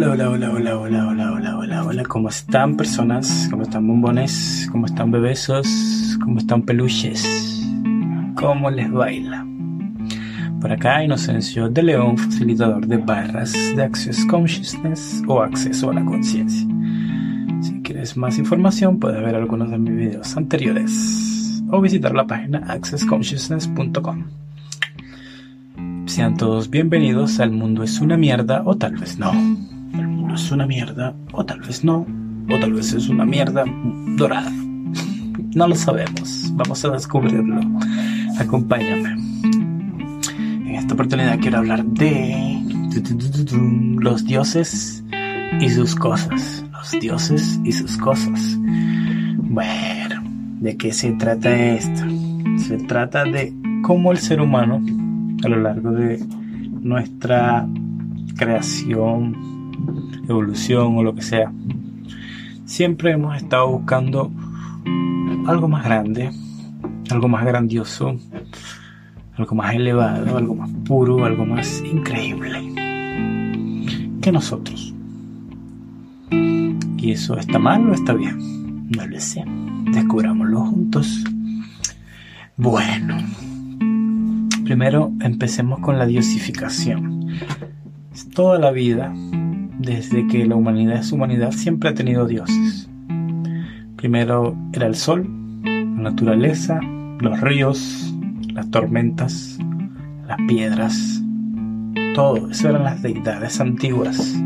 Hola, hola, hola, hola, hola, hola, hola, hola, hola. ¿Cómo están personas? ¿Cómo están bombones? ¿Cómo están bebesos? ¿Cómo están peluches? ¿Cómo les baila? Por acá Inocencio de León, facilitador de barras de Access Consciousness o acceso a la conciencia. Si quieres más información puedes ver algunos de mis videos anteriores o visitar la página accessconsciousness.com. Sean todos bienvenidos al mundo es una mierda o tal vez no. Mundo es una mierda o tal vez no. O tal vez es una mierda dorada. No lo sabemos. Vamos a descubrirlo. Acompáñame. En esta oportunidad quiero hablar de los dioses y sus cosas. Los dioses y sus cosas. Bueno, ¿de qué se trata esto? Se trata de cómo el ser humano a lo largo de nuestra creación, evolución o lo que sea, siempre hemos estado buscando algo más grande, algo más grandioso, algo más elevado, algo más puro, algo más increíble que nosotros. ¿Y eso está mal o está bien? No lo sé. Descubrámoslo juntos. Bueno, Primero empecemos con la diosificación. Toda la vida, desde que la humanidad es humanidad, siempre ha tenido dioses. Primero era el sol, la naturaleza, los ríos, las tormentas, las piedras, todo, eso eran las deidades antiguas.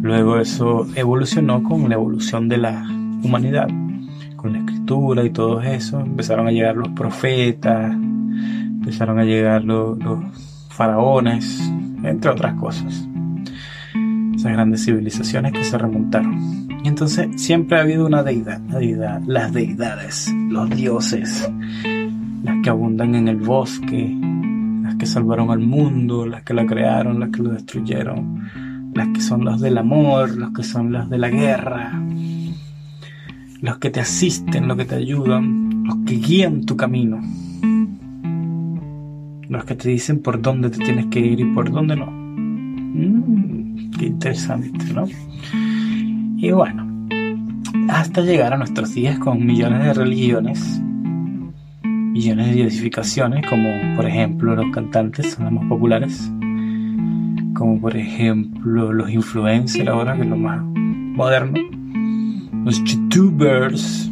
Luego eso evolucionó con la evolución de la humanidad, con la escritura y todo eso. Empezaron a llegar los profetas, empezaron a llegar los, faraones, entre otras cosas. Esas grandes civilizaciones que se remontaron. Y entonces siempre ha habido una deidad, deidad, las deidades, los dioses, las que abundan en el bosque, las que salvaron al mundo, las que la crearon, las que lo destruyeron, las que son los del amor, los que son los de la guerra, los que te asisten, los que te ayudan, los que guían tu camino los que te dicen por dónde te tienes que ir y por dónde no. Mm, interesante, ¿no? Y bueno, hasta llegar a nuestros días con millones de religiones, millones de diversificaciones, como por ejemplo los cantantes son los más populares, como por ejemplo los influencers ahora, que es lo más moderno, los youtubers,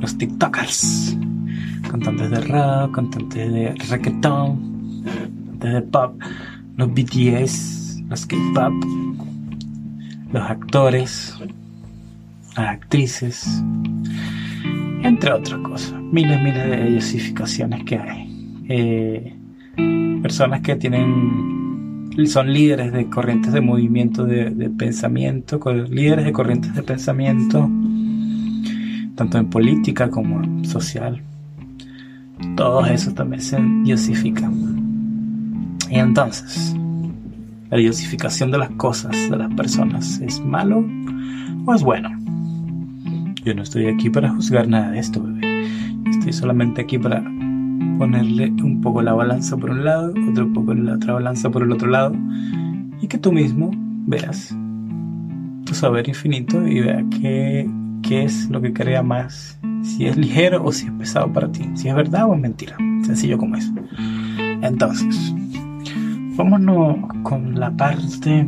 los tiktokers, cantantes de rap, cantantes de reggaeton, cantantes de pop, los BTS, los K-pop, los actores, las actrices, entre otras cosas. Miles, miles de diosificaciones que hay. Eh, personas que tienen son líderes de corrientes de movimiento de, pensamiento, líderes de corrientes de pensamiento, tanto en política como en social todo eso también se diosifica. Y entonces, la diosificación de las cosas, de las personas, ¿es malo o es bueno? Yo no estoy aquí para juzgar nada de esto, bebé. Estoy solamente aquí para ponerle un poco la balanza por un lado, otro poco la otra balanza por el otro lado, y que tú mismo veas tu saber infinito y vea qué, qué es lo que crea más si es ligero o si es pesado para ti, si es verdad o es mentira, sencillo como eso. Entonces, vámonos con la parte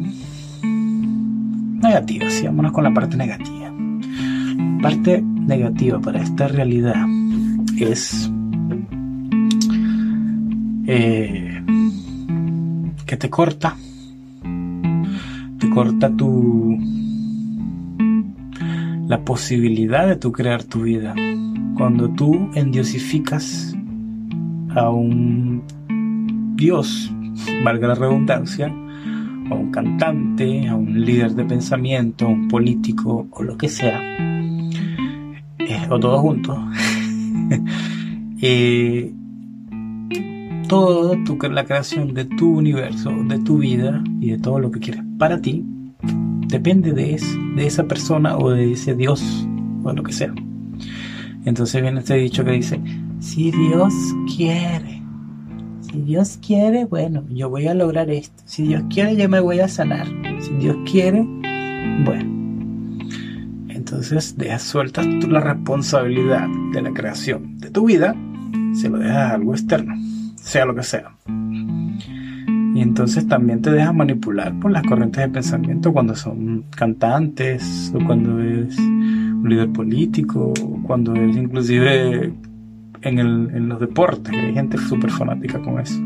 negativa, sí, vámonos con la parte negativa. parte negativa para esta realidad es eh, que te corta, te corta tu la posibilidad de tu crear tu vida. Cuando tú endiosificas a un Dios, valga la redundancia, a un cantante, a un líder de pensamiento, a un político o lo que sea, eh, o todos juntos, eh, todo tu, la creación de tu universo, de tu vida y de todo lo que quieres para ti, depende de, de esa persona o de ese Dios o lo que sea. Entonces viene este dicho que dice, si Dios quiere, Si Dios quiere, bueno, yo voy a lograr esto. Si Dios quiere, yo me voy a sanar. Si Dios quiere, bueno. Entonces dejas sueltas tú la responsabilidad de la creación de tu vida, se lo dejas a algo externo, sea lo que sea. Y entonces también te dejas manipular por las corrientes de pensamiento cuando son cantantes o cuando es un líder político cuando es inclusive en, el, en los deportes, hay gente súper fanática con eso.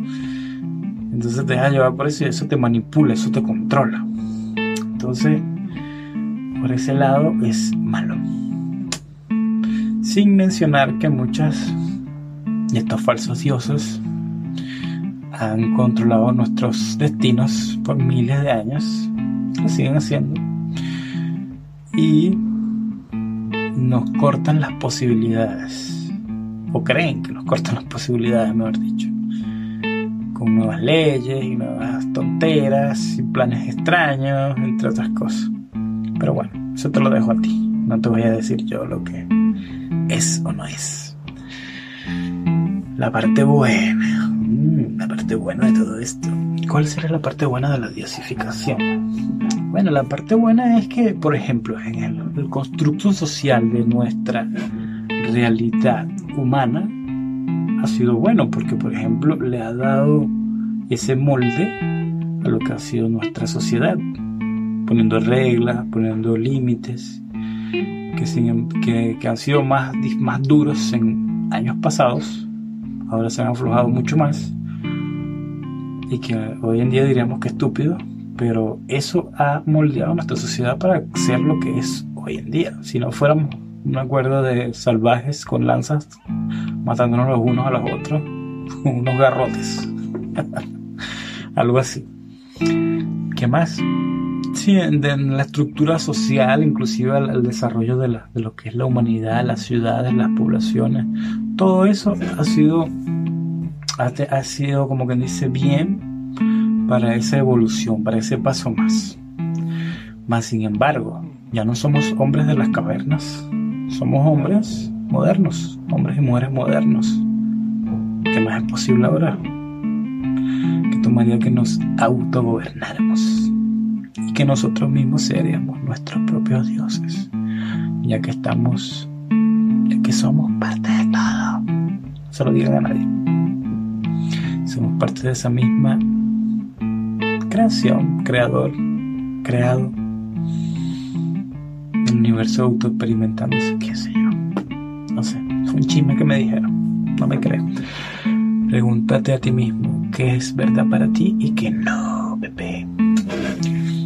Entonces te dejas llevar por eso y eso te manipula, eso te controla. Entonces, por ese lado es malo. Sin mencionar que muchas de estos falsos dioses han controlado nuestros destinos por miles de años, lo siguen haciendo, y nos cortan las posibilidades, o creen que nos cortan las posibilidades, mejor dicho, con nuevas leyes y nuevas tonteras y planes extraños, entre otras cosas. Pero bueno, eso te lo dejo a ti. No te voy a decir yo lo que es o no es. La parte buena. Mm, la parte buena de todo esto. ¿Cuál será la parte buena de la diosificación? Bueno, la parte buena es que, por ejemplo, en el, el constructo social de nuestra realidad humana ha sido bueno porque, por ejemplo, le ha dado ese molde a lo que ha sido nuestra sociedad poniendo reglas, poniendo límites, que, que, han sido más, más duros en años pasados, ahora se han aflojado mucho más, y que hoy en día diríamos que estúpido, pero eso ha moldeado nuestra sociedad para ser lo que es hoy en día. Si no fuéramos un acuerdo de salvajes con lanzas, matándonos los unos a los otros, unos garrotes, algo así. ¿Qué más? Sí, en, la estructura social, inclusive el, desarrollo de, lo que es la humanidad, las ciudades, las poblaciones, todo eso ha sido, ha, sido como quien dice, bien para esa evolución, para ese paso más. Más sin embargo, ya no somos hombres de las cavernas, somos hombres modernos, hombres y mujeres modernos. ¿Qué más es posible ahora? Que tomaría que nos autogobernáramos que nosotros mismos seríamos nuestros propios dioses, ya que estamos, ya que somos parte de todo. No se lo digan a nadie. Somos parte de esa misma creación, creador, creado, universo autoexperimentándose, qué sé yo. No sé, fue un chisme que me dijeron, no me crees. Pregúntate a ti mismo qué es verdad para ti y qué no, Pepe.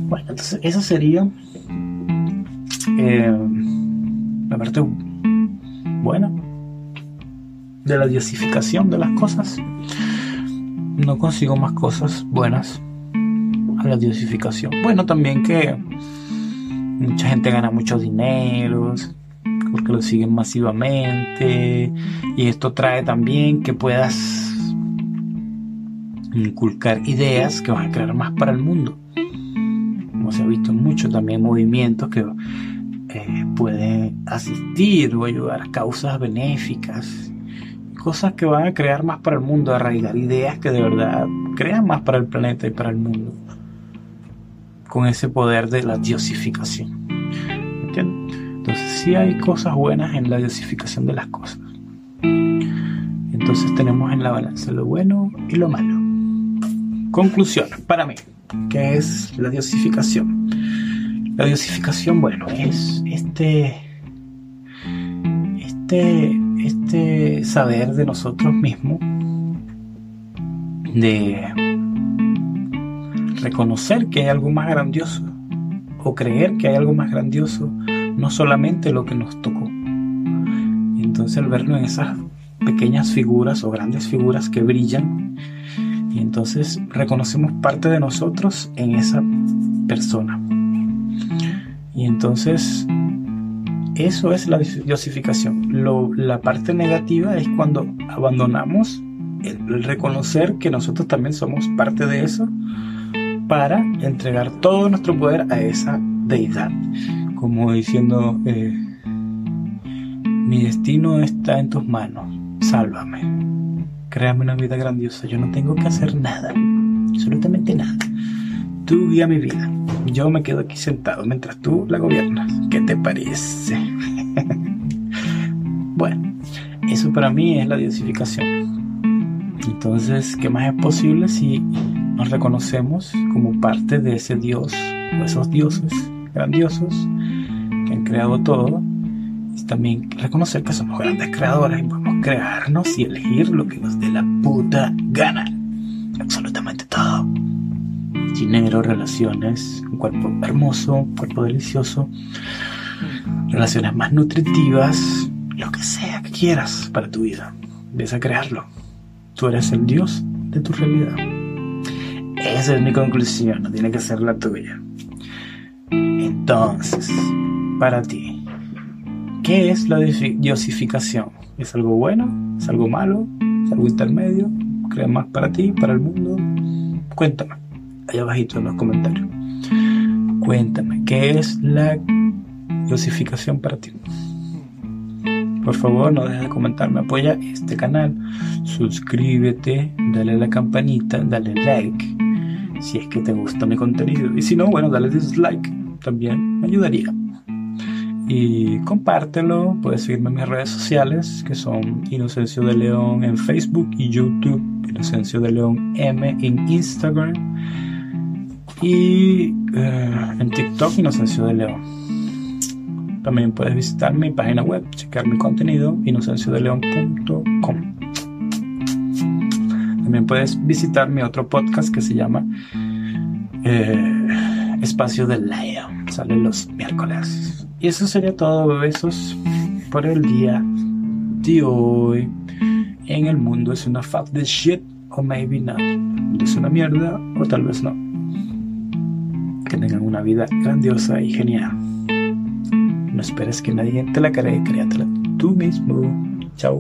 Bueno, entonces esa sería eh, la parte buena de la diosificación de las cosas. No consigo más cosas buenas a la diosificación. Bueno, también que mucha gente gana mucho dinero porque lo siguen masivamente y esto trae también que puedas inculcar ideas que van a crear más para el mundo. Se ha visto mucho también movimientos que eh, pueden asistir o ayudar a causas benéficas, cosas que van a crear más para el mundo, arraigar ideas que de verdad crean más para el planeta y para el mundo, con ese poder de la diosificación. Entonces sí hay cosas buenas en la diosificación de las cosas. Entonces tenemos en la balanza lo bueno y lo malo. Conclusión, para mí. ¿Qué es la diosificación? La diosificación, bueno, es este, este, este saber de nosotros mismos, de reconocer que hay algo más grandioso o creer que hay algo más grandioso, no solamente lo que nos tocó. Entonces al verlo en esas pequeñas figuras o grandes figuras que brillan, y entonces reconocemos parte de nosotros en esa persona. Y entonces eso es la diosificación. la parte negativa es cuando abandonamos el, reconocer que nosotros también somos parte de eso para entregar todo nuestro poder a esa deidad. Como diciendo, eh, mi destino está en tus manos, sálvame créame una vida grandiosa. Yo no tengo que hacer nada, absolutamente nada. Tú guía mi vida. Yo me quedo aquí sentado mientras tú la gobiernas. ¿Qué te parece? bueno, eso para mí es la diosificación. Entonces, ¿qué más es posible si nos reconocemos como parte de ese Dios o esos dioses grandiosos que han creado todo? Y también reconocer que somos grandes creadores y podemos crearnos y elegir lo que nos dé la puta gana. Absolutamente todo. Dinero, relaciones, un cuerpo hermoso, un cuerpo delicioso, relaciones más nutritivas, lo que sea que quieras para tu vida. Ves a crearlo. Tú eres el Dios de tu realidad. Esa es mi conclusión, no tiene que ser la tuya. Entonces, para ti, ¿qué es la diosificación? ¿Es algo bueno? ¿Es algo malo? ¿Es algo intermedio? ¿Crea más para ti, para el mundo? Cuéntame, allá abajito en los comentarios. Cuéntame, ¿qué es la diosificación para ti? Por favor, no dejes de comentarme, apoya este canal, suscríbete, dale a la campanita, dale like si es que te gusta mi contenido. Y si no, bueno, dale dislike, también me ayudaría. Y compártelo, puedes seguirme en mis redes sociales, que son Inocencio de León en Facebook y YouTube, Inocencio de León M en Instagram y eh, en TikTok Inocencio de León. También puedes visitar mi página web, checar mi contenido, inocenciodeleon.com. También puedes visitar mi otro podcast que se llama eh, Espacio de León. Sale los miércoles. Y eso sería todo, besos por el día de hoy. En el mundo es una fuck de shit o maybe not. Es una mierda o tal vez no. Que tengan una vida grandiosa y genial. No esperes que nadie te la cree, créatela tú mismo. Chao.